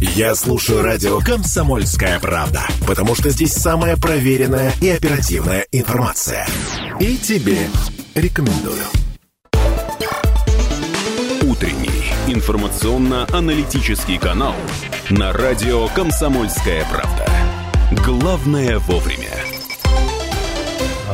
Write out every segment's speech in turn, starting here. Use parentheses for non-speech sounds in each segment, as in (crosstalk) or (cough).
Я слушаю радио «Комсомольская правда», потому что здесь самая проверенная и оперативная информация. И тебе рекомендую. Утренний информационно-аналитический канал на радио «Комсомольская правда». Главное вовремя.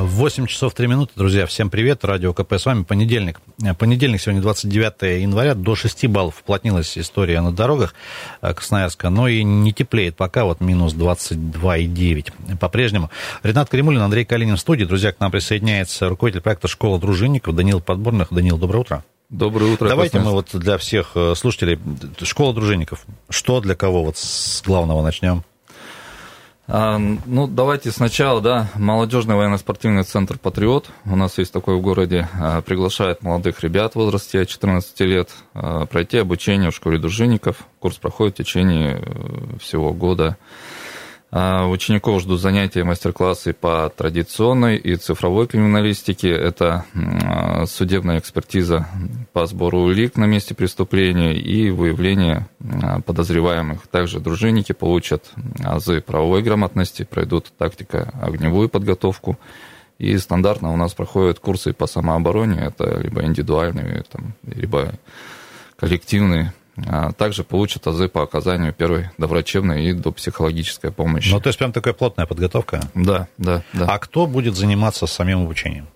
8 часов 3 минуты, друзья. Всем привет. Радио КП с вами. Понедельник. Понедельник, сегодня 29 января. До 6 баллов уплотнилась история на дорогах э, Красноярска. Но и не теплеет пока. Вот минус 22,9 по-прежнему. Ренат Кремулин, Андрей Калинин в студии. Друзья, к нам присоединяется руководитель проекта «Школа дружинников» Данил Подборных. Данил, доброе утро. Доброе утро. Давайте мы вот для всех э, слушателей. Школа дружинников. Что для кого? Вот с главного начнем. Ну, давайте сначала, да, молодежный военно-спортивный центр «Патриот». У нас есть такой в городе, а, приглашает молодых ребят в возрасте от 14 лет а, пройти обучение в школе дружинников. Курс проходит в течение э, всего года. А, учеников ждут занятия, мастер-классы по традиционной и цифровой криминалистике. Это судебная экспертиза по сбору улик на месте преступления и выявление а, подозреваемых. Также дружинники получат азы правовой грамотности, пройдут тактика огневую подготовку. И стандартно у нас проходят курсы по самообороне. Это либо индивидуальные, там, либо коллективные а также получат азы по оказанию первой доврачебной и до психологической помощи. Ну, то есть прям такая плотная подготовка? Да, да, да. А кто будет заниматься самим обучением?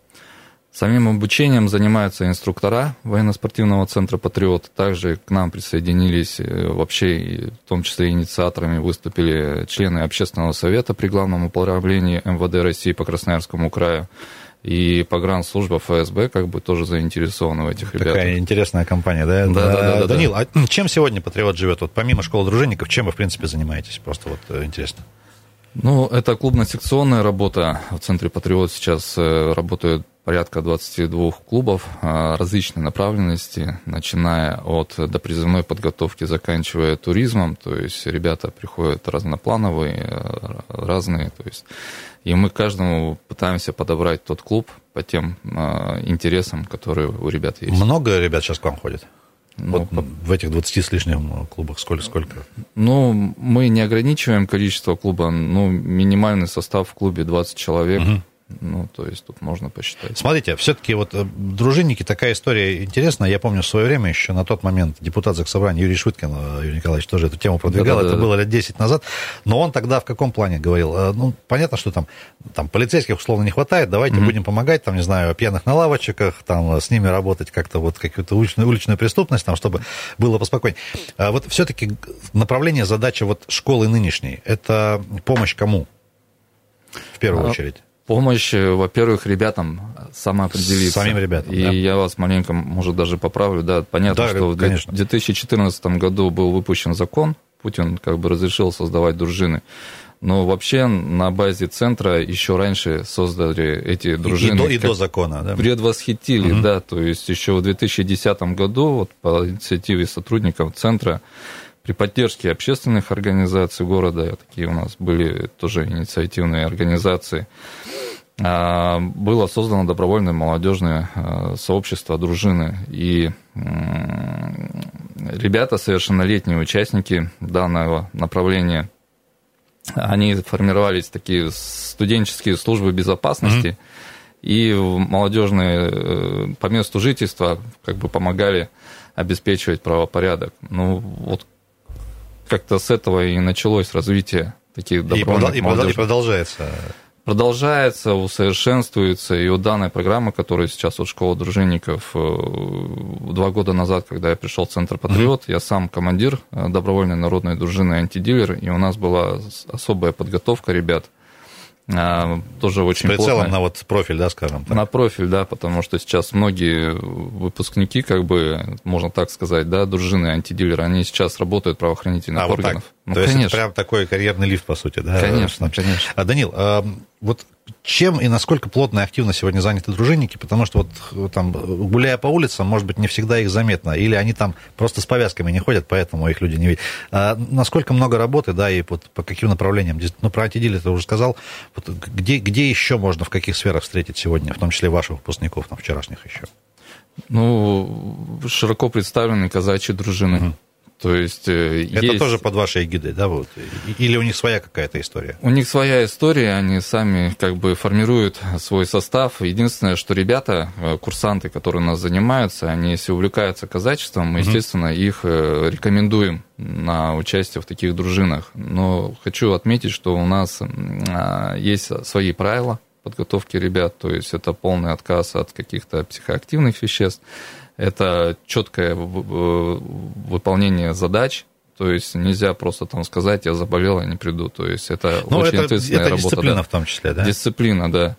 Самим обучением занимаются инструктора военно-спортивного центра «Патриот». Также к нам присоединились, э, вообще, в том числе инициаторами выступили члены общественного совета при главном управлении МВД России по Красноярскому краю и погранслужба ФСБ как бы тоже заинтересована в этих ребятах. Такая интересная компания, да? Да, да, да. да Данил, да. а чем сегодня Патриот живет? Вот помимо школы дружинников, чем вы, в принципе, занимаетесь? Просто вот э, интересно. Ну, это клубно-секционная работа. В центре Патриот сейчас э, работают порядка 22 клубов а, различной направленности, начиная от допризывной подготовки, заканчивая туризмом. То есть ребята приходят разноплановые, э, разные. То есть и мы каждому пытаемся подобрать тот клуб по тем э, интересам, которые у ребят есть. Много ребят сейчас к вам ходит? Ну, вот в этих 20 с лишним клубах сколько? сколько? Ну, мы не ограничиваем количество клуба. Ну, минимальный состав в клубе 20 человек. Угу. Ну, то есть тут можно посчитать. Смотрите, все-таки вот э, дружинники, такая история интересная. Я помню в свое время еще на тот момент депутат Заксобрания Юрий Швыткин, э, Юрий Николаевич тоже эту тему продвигал. Да-да-да. Это было лет 10 назад. Но он тогда в каком плане говорил? Э, ну, понятно, что там, там полицейских условно не хватает, давайте mm-hmm. будем помогать, там, не знаю, пьяных на лавочках, там, с ними работать как-то вот какую-то уличную, уличную преступность, там, чтобы было поспокойнее. А вот все-таки направление, задача вот школы нынешней, это помощь кому? В первую а... очередь помощь, э, во-первых, ребятам самоопределиться. Самим ребятам, И да. я вас маленько, может, даже поправлю. Да, понятно, да, что конечно. в 2014 году был выпущен закон, Путин как бы разрешил создавать дружины. Но вообще на базе центра еще раньше создали эти дружины. И, до, и до закона, да? Предвосхитили, угу. да. То есть еще в 2010 году вот, по инициативе сотрудников центра при поддержке общественных организаций города, такие у нас были тоже инициативные организации, а, было создано добровольное молодежное а, сообщество дружины. И ребята, совершеннолетние участники данного направления, они формировались такие студенческие службы безопасности, mm-hmm. и молодежные э, по месту жительства как бы помогали обеспечивать правопорядок. Ну, вот как-то с этого и началось развитие таких добровольных и, продол- и продолжается. Продолжается, усовершенствуется, и у данной программы, которая сейчас от школы дружинников, э, два года назад, когда я пришел в Центр Патриот, mm-hmm. я сам командир э, добровольной народной дружины антидилер, и у нас была особая подготовка ребят – тоже очень прицелом плотно. на вот профиль, да, скажем так. На профиль, да, потому что сейчас многие выпускники, как бы, можно так сказать, да, дружины антидилеры, они сейчас работают правоохранительных а, органах. Вот так. Ну, То конечно. есть это прям такой карьерный лифт, по сути, да? Конечно, конечно. А, Данил, а, вот чем и насколько плотно и активно сегодня заняты дружинники, потому что вот там, гуляя по улицам, может быть, не всегда их заметно, или они там просто с повязками не ходят, поэтому их люди не видят. А насколько много работы, да, и вот по каким направлениям, ну, про антидили ты уже сказал, вот где, где еще можно, в каких сферах встретить сегодня, в том числе ваших выпускников, там, вчерашних еще? Ну, широко представлены казачьи дружины. Угу То есть, Это есть... тоже под вашей эгидой, да? Вот? Или у них своя какая-то история? У них своя история, они сами как бы формируют свой состав. Единственное, что ребята, курсанты, которые у нас занимаются, они если увлекаются казачеством, мы, естественно, их рекомендуем на участие в таких дружинах. Но хочу отметить, что у нас а, есть свои правила подготовки ребят, то есть это полный отказ от каких-то психоактивных веществ, это четкое выполнение задач, то есть нельзя просто там сказать, я заболел, я не приду. То есть это ну, очень это, ответственная это работа. дисциплина да. в том числе, да? Дисциплина, да.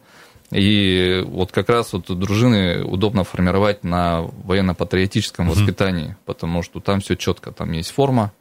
И вот как раз вот дружины удобно формировать на военно-патриотическом угу. воспитании, потому что там все четко, там есть форма,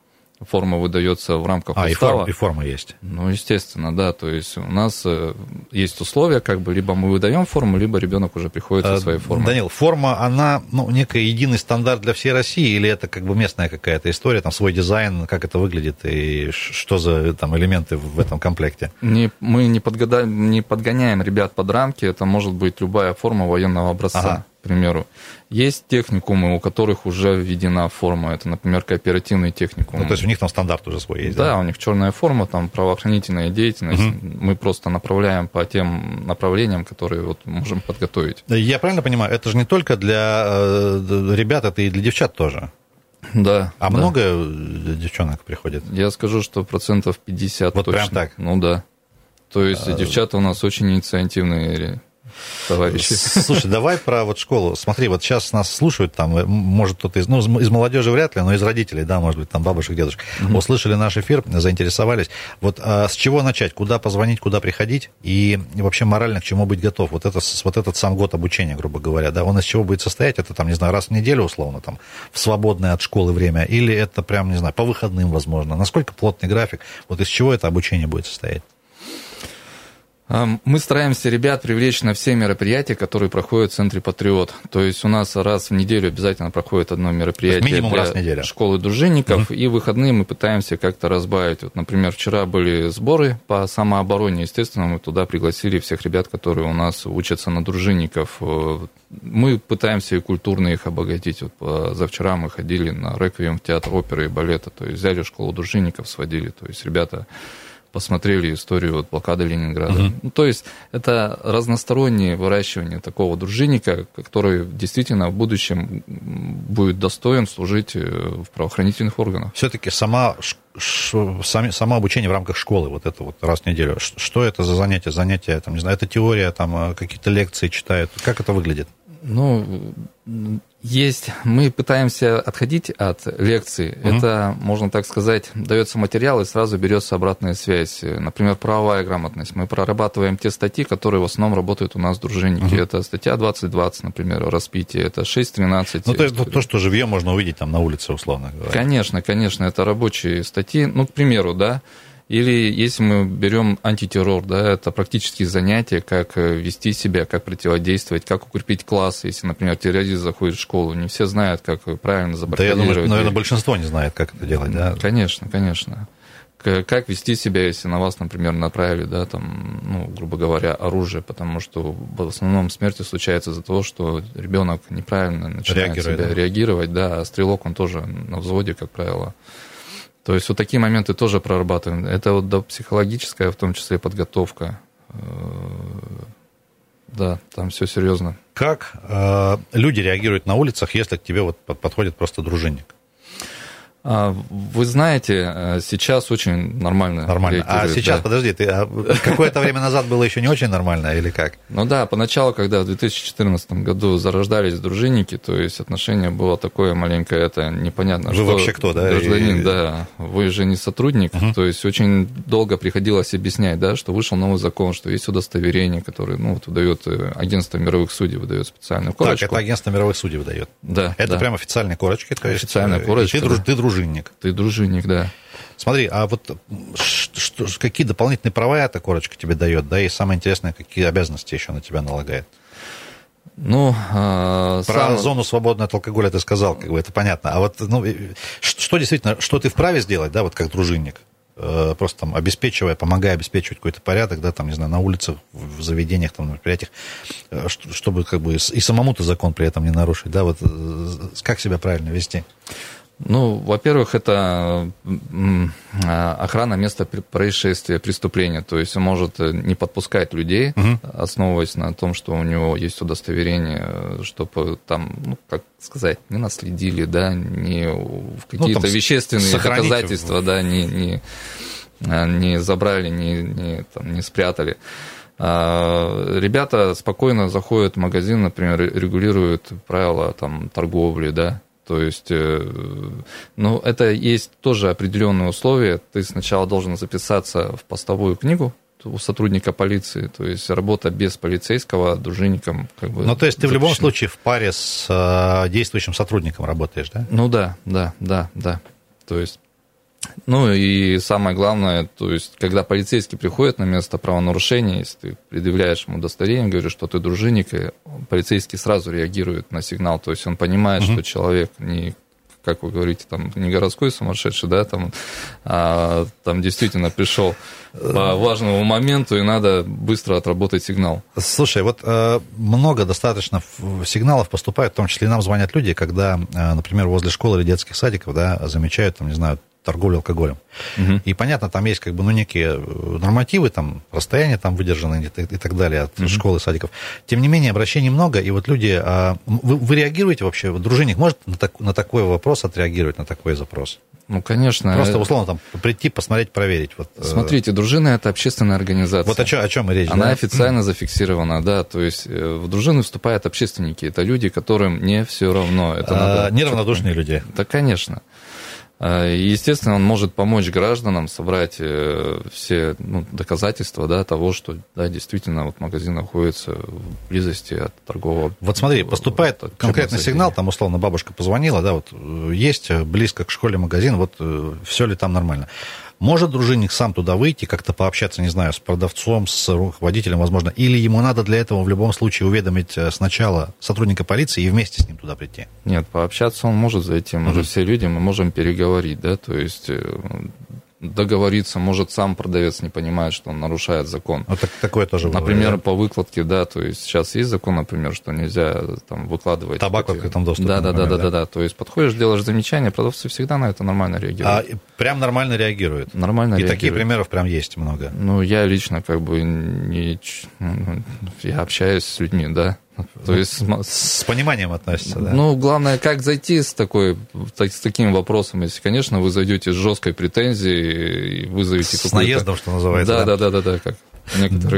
форма выдается в рамках а, устава. И, форма, и форма есть. Ну, естественно, да. То есть у нас э, есть условия, как бы либо мы выдаем форму, либо ребенок уже приходит со своей формой. Данил, форма, она, ну, некий единый стандарт для всей России, или это как бы местная какая-то история, там свой дизайн, как это выглядит, и что за там элементы в этом комплекте? Не, мы не, подгода... не подгоняем ребят под рамки, это может быть любая форма военного образца. Ага примеру. Есть техникумы, у которых уже введена форма. Это, например, кооперативный техникум. Ну, то есть у них там стандарт уже свой есть, да? Да, у них черная форма, там правоохранительная деятельность. Угу. Мы просто направляем по тем направлениям, которые вот можем подготовить. Я правильно понимаю, это же не только для э, ребят, это и для девчат тоже? Да. А да. много девчонок приходит? Я скажу, что процентов 50 вот точно. прям так? Ну да. То есть а... девчата у нас очень инициативные товарищи. Слушай, давай про вот школу. Смотри, вот сейчас нас слушают там, может кто-то из, ну, из молодежи вряд ли, но из родителей, да, может быть, там бабушек, дедушек, mm-hmm. услышали наш эфир, заинтересовались. Вот а с чего начать? Куда позвонить, куда приходить? И вообще морально к чему быть готов? Вот, это, вот этот сам год обучения, грубо говоря, да, он из чего будет состоять? Это там, не знаю, раз в неделю, условно, там, в свободное от школы время? Или это прям, не знаю, по выходным, возможно? Насколько плотный график? Вот из чего это обучение будет состоять? Мы стараемся ребят привлечь на все мероприятия, которые проходят в Центре Патриот. То есть у нас раз в неделю обязательно проходит одно мероприятие минимум для раз в неделю. школы дружинников, угу. и выходные мы пытаемся как-то разбавить. Вот, например, вчера были сборы по самообороне. Естественно, мы туда пригласили всех ребят, которые у нас учатся на дружинников. Мы пытаемся и культурно их обогатить. Вот за вчера мы ходили на реквием в театр оперы и балета. То есть взяли школу дружинников, сводили. То есть ребята посмотрели историю вот, блокады Ленинграда. Uh-huh. Ну, то есть это разностороннее выращивание такого дружинника, который действительно в будущем будет достоин служить э, в правоохранительных органах. Все-таки сама, сами, само обучение в рамках школы, вот это вот раз в неделю, что это за занятие? Занятия, там, не знаю, это теория, там э, какие-то лекции читают. Как это выглядит? Ну, есть, мы пытаемся отходить от лекций. Угу. Это, можно так сказать, дается материал и сразу берется обратная связь. Например, правовая грамотность. Мы прорабатываем те статьи, которые в основном работают у нас дружинники. Угу. Это статья 2020, например, распитие, это 6.13. Ну, то есть то, что живьем можно увидеть там на улице, условно говоря. Конечно, конечно, это рабочие статьи. Ну, к примеру, да, или если мы берем антитеррор, да, это практические занятия, как э, вести себя, как противодействовать, как укрепить класс. Если, например, террорист заходит в школу, не все знают, как правильно забаррикадировать. Да, я думаю, наверное, большинство не знает, как это делать, да? Конечно, конечно. Как вести себя, если на вас, например, направили, да, там, ну, грубо говоря, оружие, потому что в основном смерти случается из-за того, что ребенок неправильно начинает Реагирует, себя да? реагировать, да, а стрелок, он тоже на взводе, как правило. То есть вот такие моменты тоже прорабатываем. Это вот да, психологическая, в том числе, подготовка. Э, да, там все серьезно. Как э, люди реагируют на улицах, если к тебе вот подходит просто дружинник? А, вы знаете, э, сейчас очень нормально. Нормально. А сейчас, да. подожди, ты а какое-то время назад было еще не очень нормально или как? Ну да, поначалу, когда в 2014 году зарождались дружинники, то есть отношение было такое маленькое, это непонятно. Вы что вообще кто, да? Гражданин, и... да. Вы же не сотрудник, угу. то есть очень долго приходилось объяснять, да, что вышел новый закон, что есть удостоверение, которое, ну, вот выдает э, агентство мировых судей, выдает специальную корочку. Так, это агентство мировых судей выдает? Да. Это да. прям официальные корочки, то есть... Официальная корочка. Ты, да. ты друж дружинник. Ты дружинник, да. Смотри, а вот что, какие дополнительные права эта корочка тебе дает, да, и самое интересное, какие обязанности еще на тебя налагает? Ну, э, про сам... зону свободной от алкоголя ты сказал, как бы это понятно. А вот ну, что действительно, что ты вправе сделать, да, вот как дружинник? Э, просто там обеспечивая, помогая обеспечивать какой-то порядок, да, там, не знаю, на улицах, в заведениях, там, на мероприятиях, э, чтобы как бы и самому-то закон при этом не нарушить, да, вот э, как себя правильно вести? Ну, во-первых, это охрана места происшествия, преступления. То есть он может не подпускать людей, угу. основываясь на том, что у него есть удостоверение, чтобы там, ну, как сказать, не наследили, да, не в какие-то ну, вещественные доказательства, да, не, не, а, не забрали, не, не, там, не спрятали. А, ребята спокойно заходят в магазин, например, регулируют правила там, торговли, да, то есть, э, ну, это есть тоже определенные условия. Ты сначала должен записаться в постовую книгу у сотрудника полиции, то есть работа без полицейского дружинником как бы. Ну, то есть ты в любом случае в паре с э, действующим сотрудником работаешь, да? Ну да, да, да, да. То есть ну и самое главное, то есть, когда полицейский приходит на место правонарушения, если ты предъявляешь ему удостоверение, говоришь, что ты дружинник, и полицейский сразу реагирует на сигнал, то есть он понимает, угу. что человек не как вы говорите, там не городской сумасшедший, да, там, а, там действительно пришел по важному моменту, и надо быстро отработать сигнал. Слушай, вот э, много достаточно сигналов поступает, в том числе и нам звонят люди, когда, э, например, возле школы или детских садиков, да, замечают, там, не знаю, торговлю алкоголем. Угу. И понятно, там есть как бы, ну, некие э, нормативы, там, расстояние там выдержаны и, и так далее от угу. школы, садиков. Тем не менее, обращений много, и вот люди... А, вы, вы реагируете вообще? Дружинник может на, так, на такой вопрос отреагировать, на такой запрос? Ну, конечно. Просто, условно, там, прийти, посмотреть, проверить. Вот, э, Смотрите, дружина – это общественная организация. Вот о чем, о чем речь, Она да? официально зафиксирована, да, то есть э, в дружины вступают общественники, это люди, которым не все равно. Это а, надо... Неравнодушные люди. Да, конечно. А, естественно, он может помочь гражданам собрать э, все ну, доказательства да, того, что да, действительно вот магазин находится в близости от торгового. Вот смотри, поступает от конкретный сигнал, там условно бабушка позвонила, да, вот э, есть близко к школе магазин, вот э, все ли там нормально. Может дружинник сам туда выйти, как-то пообщаться, не знаю, с продавцом, с руководителем, возможно, или ему надо для этого в любом случае уведомить э, сначала сотрудника полиции и вместе с ним туда прийти? Нет, пообщаться он может зайти, мы угу. же все люди, мы можем переговорить, да, то есть э, договориться, может, сам продавец не понимает, что он нарушает закон. Вот так, такое тоже Например, бывает, да? по выкладке, да, то есть сейчас есть закон, например, что нельзя там выкладывать... Табак в открытом доступе. Да, да, да, да, да, да, то есть подходишь, делаешь замечание, продавцы всегда на это нормально реагируют. А прям нормально реагируют? Нормально И реагируют. такие примеров прям есть много? Ну, я лично как бы не... Ну, я общаюсь с людьми, да, то есть с пониманием относится, да? Ну, главное, как зайти с, такой, с таким вопросом. Если, конечно, вы зайдете с жесткой претензией и вызовете С наездом, что называется. Да, да, да, да, да, как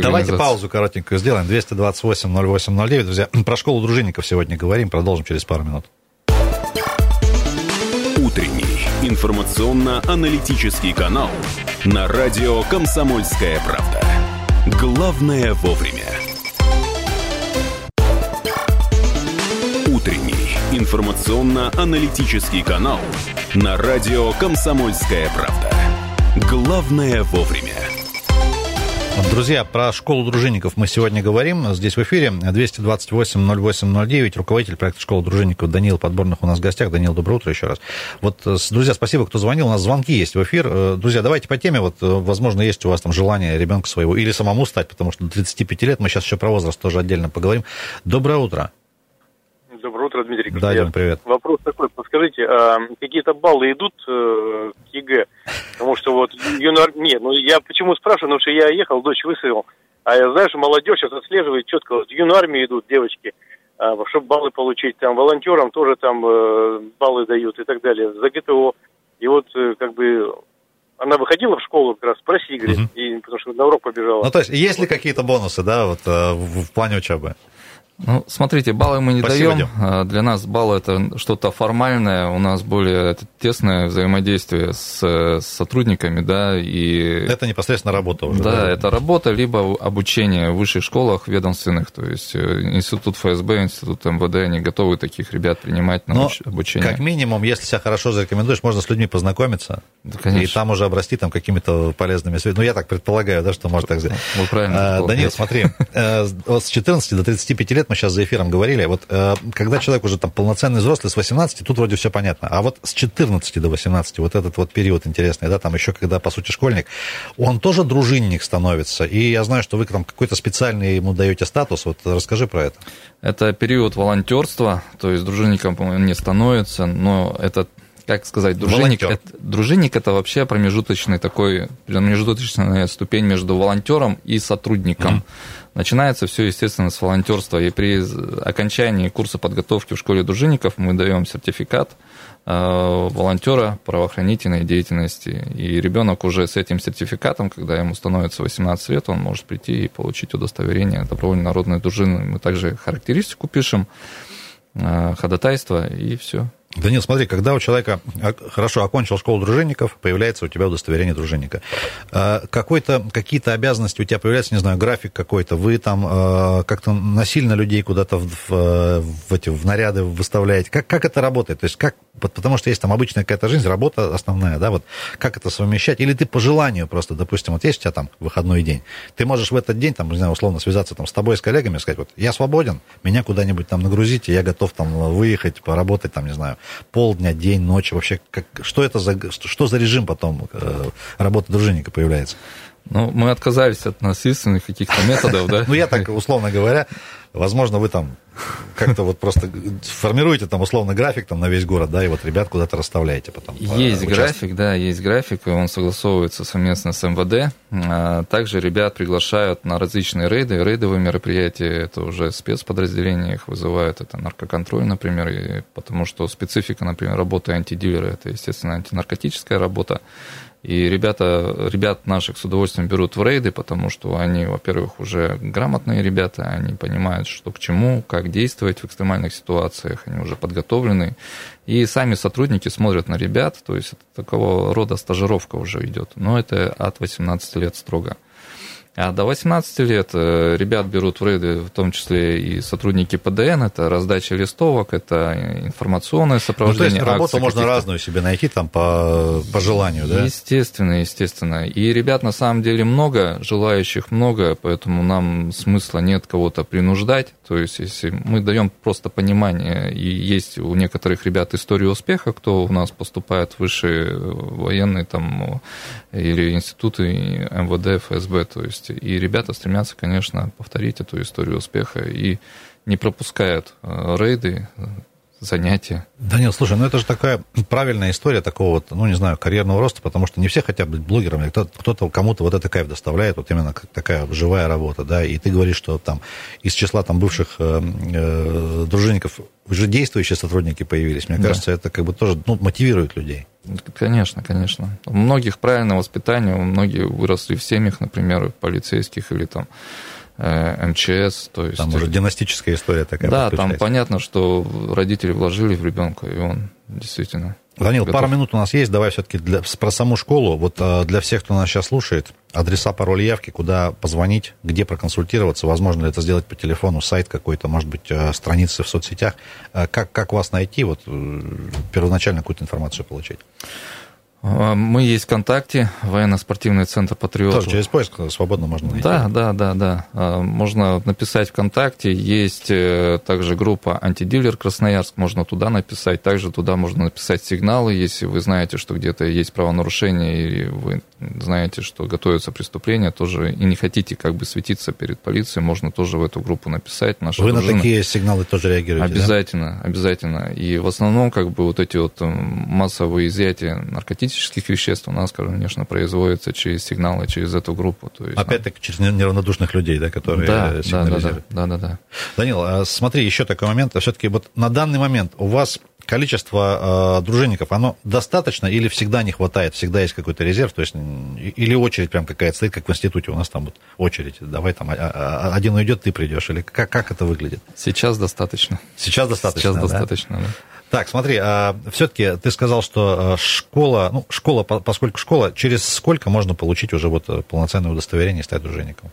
Давайте паузу коротенькую сделаем. 228-08-09. Друзья, (clears throat) про школу дружинников сегодня говорим. Продолжим через пару минут. Утренний информационно-аналитический канал на радио «Комсомольская правда». Главное вовремя. Утренний информационно-аналитический канал на радио «Комсомольская правда». Главное вовремя. Друзья, про школу дружинников мы сегодня говорим. Здесь в эфире 228-08-09. Руководитель проекта школы дружинников Даниил Подборных у нас в гостях. Даниил, доброе утро еще раз. Вот, э, друзья, спасибо, кто звонил. У нас звонки есть в эфир. Э, друзья, давайте по теме. Вот, э, возможно, есть у вас там желание ребенка своего или самому стать, потому что до 35 лет мы сейчас еще про возраст тоже отдельно поговорим. Доброе утро. Доброе утро, Дмитрий. Да, Дим, привет. Вопрос такой, подскажите, а какие-то баллы идут э, к ЕГЭ? Потому что вот юнар... Нет, ну я почему спрашиваю, потому что я ехал, дочь высылал. А я что молодежь сейчас отслеживает четко. Вот в идут девочки, а, чтобы баллы получить. Там волонтерам тоже там э, баллы дают и так далее. За ГТО. И вот э, как бы она выходила в школу как раз, спроси, говорит, угу. и, потому что на урок побежала. Ну, то есть, есть ли какие-то бонусы, да, вот э, в, в плане учебы? Ну, смотрите, баллы мы не Спасибо, даем. Дим. А, для нас баллы это что-то формальное, у нас более тесное взаимодействие с, с сотрудниками, да, и... Это непосредственно работа уже. Да, да, это работа, либо обучение в высших школах ведомственных, то есть э, институт ФСБ, институт МВД, они готовы таких ребят принимать на Но, обучение. как минимум, если себя хорошо зарекомендуешь, можно с людьми познакомиться, да, конечно. и там уже обрасти там какими-то полезными связями. Ну, я так предполагаю, да, что может так сделать. Вы правильно а, Данил, смотри, э, с 14 до 35 лет мы сейчас за эфиром говорили, вот э, когда человек уже там полноценный взрослый с 18, тут вроде все понятно. А вот с 14 до 18, вот этот вот период интересный, да, там еще когда, по сути, школьник, он тоже дружинник становится. И я знаю, что вы там какой-то специальный ему даете статус. Вот расскажи про это. Это период волонтерства, то есть дружинником он не становится, но это как сказать, дружинник это, дружинник это вообще промежуточный такой, промежуточная ступень между волонтером и сотрудником. Mm-hmm. Начинается все, естественно, с волонтерства. И при окончании курса подготовки в школе дружинников мы даем сертификат э, волонтера правоохранительной деятельности. И ребенок уже с этим сертификатом, когда ему становится 18 лет, он может прийти и получить удостоверение добровольной народной дружины. Мы также характеристику пишем, э, ходатайство и все. Данил, смотри, когда у человека хорошо окончил школу дружинников, появляется у тебя удостоверение дружинника. А, какой-то, какие-то обязанности у тебя появляются, не знаю, график какой-то, вы там а, как-то насильно людей куда-то в, в, в, эти, в наряды выставляете. Как, как это работает? То есть как, потому что есть там обычная какая-то жизнь, работа основная, да, вот как это совмещать? Или ты по желанию просто, допустим, вот есть у тебя там выходной день, ты можешь в этот день, там, не знаю, условно связаться там с тобой, с коллегами, сказать, вот я свободен, меня куда-нибудь там нагрузите, я готов там выехать, поработать, там, не знаю, полдня, день, ночь, вообще, как, что это за, что за режим потом э, работы дружинника появляется? Ну, мы отказались от насильственных каких-то методов, да? Ну, я так, условно говоря, возможно, вы там как-то вот просто формируете там условно график там на весь город, да, и вот ребят куда-то расставляете потом. Есть график, да, есть график, и он согласовывается совместно с МВД. А также ребят приглашают на различные рейды. Рейдовые мероприятия, это уже спецподразделения их вызывают, это наркоконтроль, например, и потому что специфика, например, работы антидилера, это, естественно, антинаркотическая работа. И ребята, ребят наших с удовольствием берут в рейды, потому что они, во-первых, уже грамотные ребята, они понимают, что к чему, как действовать в экстремальных ситуациях, они уже подготовлены. И сами сотрудники смотрят на ребят, то есть это такого рода стажировка уже идет. Но это от 18 лет строго. А до 18 лет э, ребят берут в рейды, в том числе и сотрудники ПДН, это раздача листовок, это информационное сопровождение. Ну, то есть работу можно разную себе найти там по, по желанию, да? Естественно, естественно. И ребят на самом деле много, желающих много, поэтому нам смысла нет кого-то принуждать. То есть, если мы даем просто понимание, и есть у некоторых ребят история успеха, кто у нас поступает в высшие военные там или институты МВД, ФСБ, то есть и ребята стремятся, конечно, повторить эту историю успеха и не пропускают э, рейды, занятия. Данил, слушай, ну это же такая правильная история такого вот, ну не знаю, карьерного роста, потому что не все хотят быть блогерами, кто-то кому-то вот это кайф доставляет, вот именно такая живая работа, да, и ты говоришь, что там из числа там бывших э, э, дружинников уже действующие сотрудники появились, мне да. кажется, это как бы тоже ну, мотивирует людей. Конечно, конечно. У многих правильное воспитание, у многих выросли в семьях, например, полицейских или там МЧС. То есть, там уже династическая история такая. Да, там понятно, что родители вложили в ребенка, и он действительно. Данил, готов. пару минут у нас есть. Давай все-таки для, про саму школу. Вот э, для всех, кто нас сейчас слушает, адреса, пароль, явки, куда позвонить, где проконсультироваться, возможно ли это сделать по телефону, сайт какой-то, может быть, э, страницы в соцсетях. Как, как вас найти, вот первоначально какую-то информацию получить? А, мы есть ВКонтакте, военно-спортивный центр «Патриот». Тоже через поиск свободно можно найти. Да, да, да, да. А, можно написать ВКонтакте. Есть э, также группа «Антидилер Красноярск», можно туда написать. Также туда можно написать сигналы, если вы знаете, что где-то есть правонарушение, или вы знаете, что готовится преступление, тоже и не хотите как бы светиться перед полицией, можно тоже в эту группу написать. Наша вы дружина. на такие сигналы тоже реагируете, Обязательно, да? обязательно. И в основном как бы вот эти вот массовые изъятия наркотических наркотических веществ у нас, конечно, производится через сигналы, через эту группу. То есть, Опять-таки через неравнодушных людей, да, которые да, сигнализируют. Да, да, да, да. Данил, а смотри, еще такой момент. Все-таки вот на данный момент у вас количество э, дружинников, оно достаточно или всегда не хватает, всегда есть какой-то резерв, то есть или очередь прям какая-то стоит, как в институте, у нас там вот очередь, давай там а, а, один уйдет, ты придешь, или как, как это выглядит? Сейчас достаточно. Сейчас достаточно, Сейчас да? достаточно, да. Так, смотри, а все-таки ты сказал, что а, школа, ну, школа, поскольку школа, через сколько можно получить уже вот э, полноценное удостоверение и стать дружинником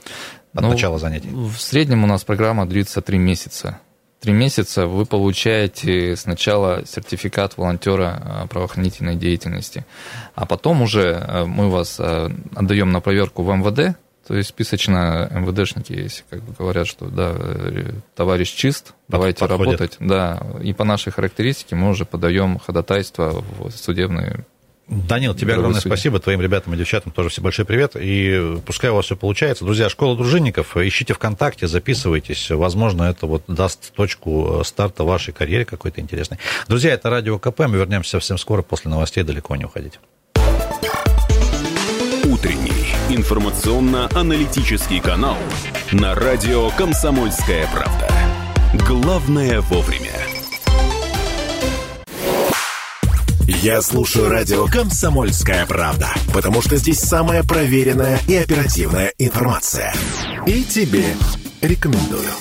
от ну, начала занятий? В среднем у нас программа длится три месяца. Три месяца вы получаете сначала сертификат волонтера а, правоохранительной деятельности, а потом уже э, мы вас э, отдаем на проверку в МВД, то есть списочно МВДшники, если как бы говорят, что да, э, товарищ чист, давайте Подходит. работать. Да, и по нашей характеристике мы уже подаем ходатайство в судебные Данил, тебе огромное судьи. спасибо, твоим ребятам и девчатам тоже все большой привет, и пускай у вас все получается. Друзья, школа дружинников, ищите ВКонтакте, записывайтесь, возможно, это вот даст точку старта вашей карьере какой-то интересной. Друзья, это Радио КП, мы вернемся совсем скоро после новостей, далеко не уходите. Утренний информационно-аналитический канал на Радио «Комсомольская правда». Главное вовремя. Я слушаю радио «Комсомольская правда», потому что здесь самая проверенная и оперативная информация. И тебе рекомендую.